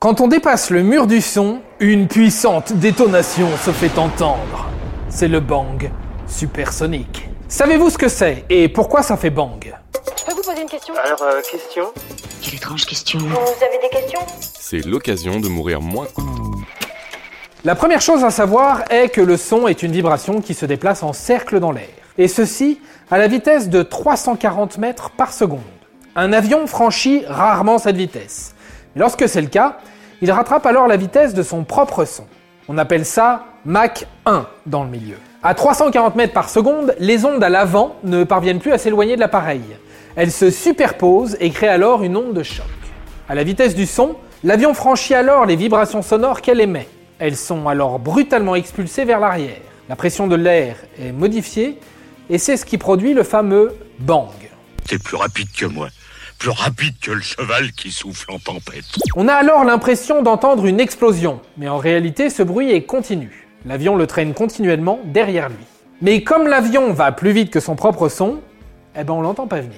Quand on dépasse le mur du son, une puissante détonation se fait entendre. C'est le bang supersonique. Savez-vous ce que c'est et pourquoi ça fait bang? Je peux vous poser une question? Alors, euh, question? Quelle étrange question. Vous avez des questions? C'est l'occasion de mourir moins. La première chose à savoir est que le son est une vibration qui se déplace en cercle dans l'air. Et ceci à la vitesse de 340 mètres par seconde. Un avion franchit rarement cette vitesse. Lorsque c'est le cas, il rattrape alors la vitesse de son propre son. On appelle ça Mach 1 dans le milieu. À 340 mètres par seconde, les ondes à l'avant ne parviennent plus à s'éloigner de l'appareil. Elles se superposent et créent alors une onde de choc. À la vitesse du son, l'avion franchit alors les vibrations sonores qu'elle émet. Elles sont alors brutalement expulsées vers l'arrière. La pression de l'air est modifiée et c'est ce qui produit le fameux bang. T'es plus rapide que moi. Plus rapide que le cheval qui souffle en tempête. On a alors l'impression d'entendre une explosion, mais en réalité ce bruit est continu. L'avion le traîne continuellement derrière lui. Mais comme l'avion va plus vite que son propre son, eh ben on l'entend pas venir.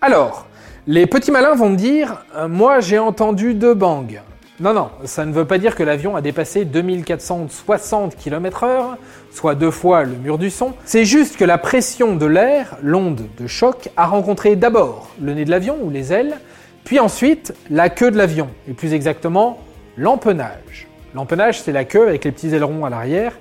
Alors, les petits malins vont me dire euh, Moi j'ai entendu deux bangs. Non, non, ça ne veut pas dire que l'avion a dépassé 2460 km/h, soit deux fois le mur du son. C'est juste que la pression de l'air, l'onde de choc, a rencontré d'abord le nez de l'avion ou les ailes, puis ensuite la queue de l'avion, et plus exactement l'empennage. L'empennage, c'est la queue avec les petits ailerons à l'arrière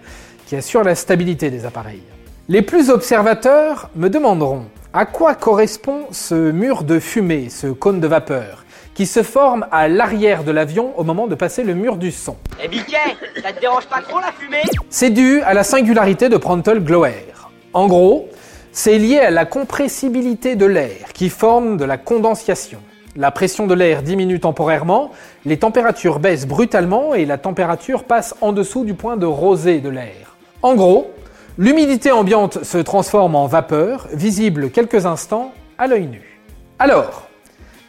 qui assure la stabilité des appareils. Les plus observateurs me demanderont à quoi correspond ce mur de fumée, ce cône de vapeur? Qui se forme à l'arrière de l'avion au moment de passer le mur du son. Eh Biquet, ça te dérange pas trop la fumée? C'est dû à la singularité de Prandtl-Glauer. En gros, c'est lié à la compressibilité de l'air qui forme de la condensation. La pression de l'air diminue temporairement, les températures baissent brutalement et la température passe en dessous du point de rosée de l'air. En gros, l'humidité ambiante se transforme en vapeur, visible quelques instants à l'œil nu. Alors,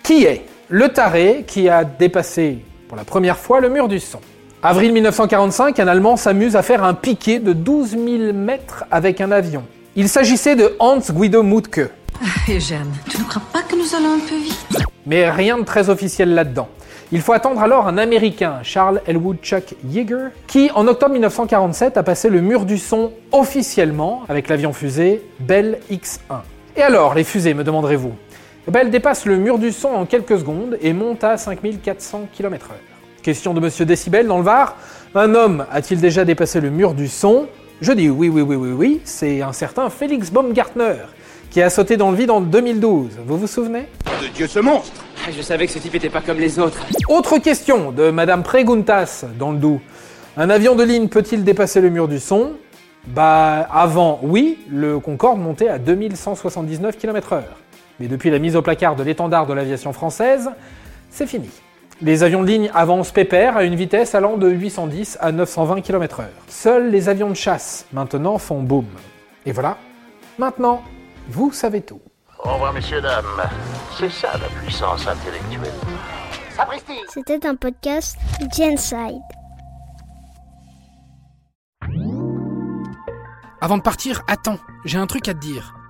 qui est le taré qui a dépassé pour la première fois le mur du son. Avril 1945, un Allemand s'amuse à faire un piqué de 12 000 mètres avec un avion. Il s'agissait de Hans Guido Mutke. Ah, tu ne crois pas que nous allons un peu vite? Mais rien de très officiel là-dedans. Il faut attendre alors un Américain, Charles Elwood Chuck Yeager, qui en octobre 1947 a passé le mur du son officiellement avec l'avion fusée Bell X-1. Et alors, les fusées, me demanderez-vous? Elle dépasse le mur du son en quelques secondes et monte à 5400 km/h. Question de Monsieur Décibel dans le Var. Un homme a-t-il déjà dépassé le mur du son? Je dis oui, oui, oui, oui, oui. C'est un certain Félix Baumgartner qui a sauté dans le vide en 2012. Vous vous souvenez? De Dieu ce monstre Ah, Je savais que ce type était pas comme les autres. Autre question de Madame Preguntas dans le Doubs. Un avion de ligne peut-il dépasser le mur du son? Bah avant, oui, le Concorde montait à 2179 km/h. Mais depuis la mise au placard de l'étendard de l'aviation française, c'est fini. Les avions de ligne avancent pépère à une vitesse allant de 810 à 920 km/h. Seuls les avions de chasse, maintenant, font boom. Et voilà, maintenant, vous savez tout. Au revoir, messieurs, dames. C'est ça la puissance intellectuelle. Sapristi C'était un podcast Genside. Avant de partir, attends, j'ai un truc à te dire.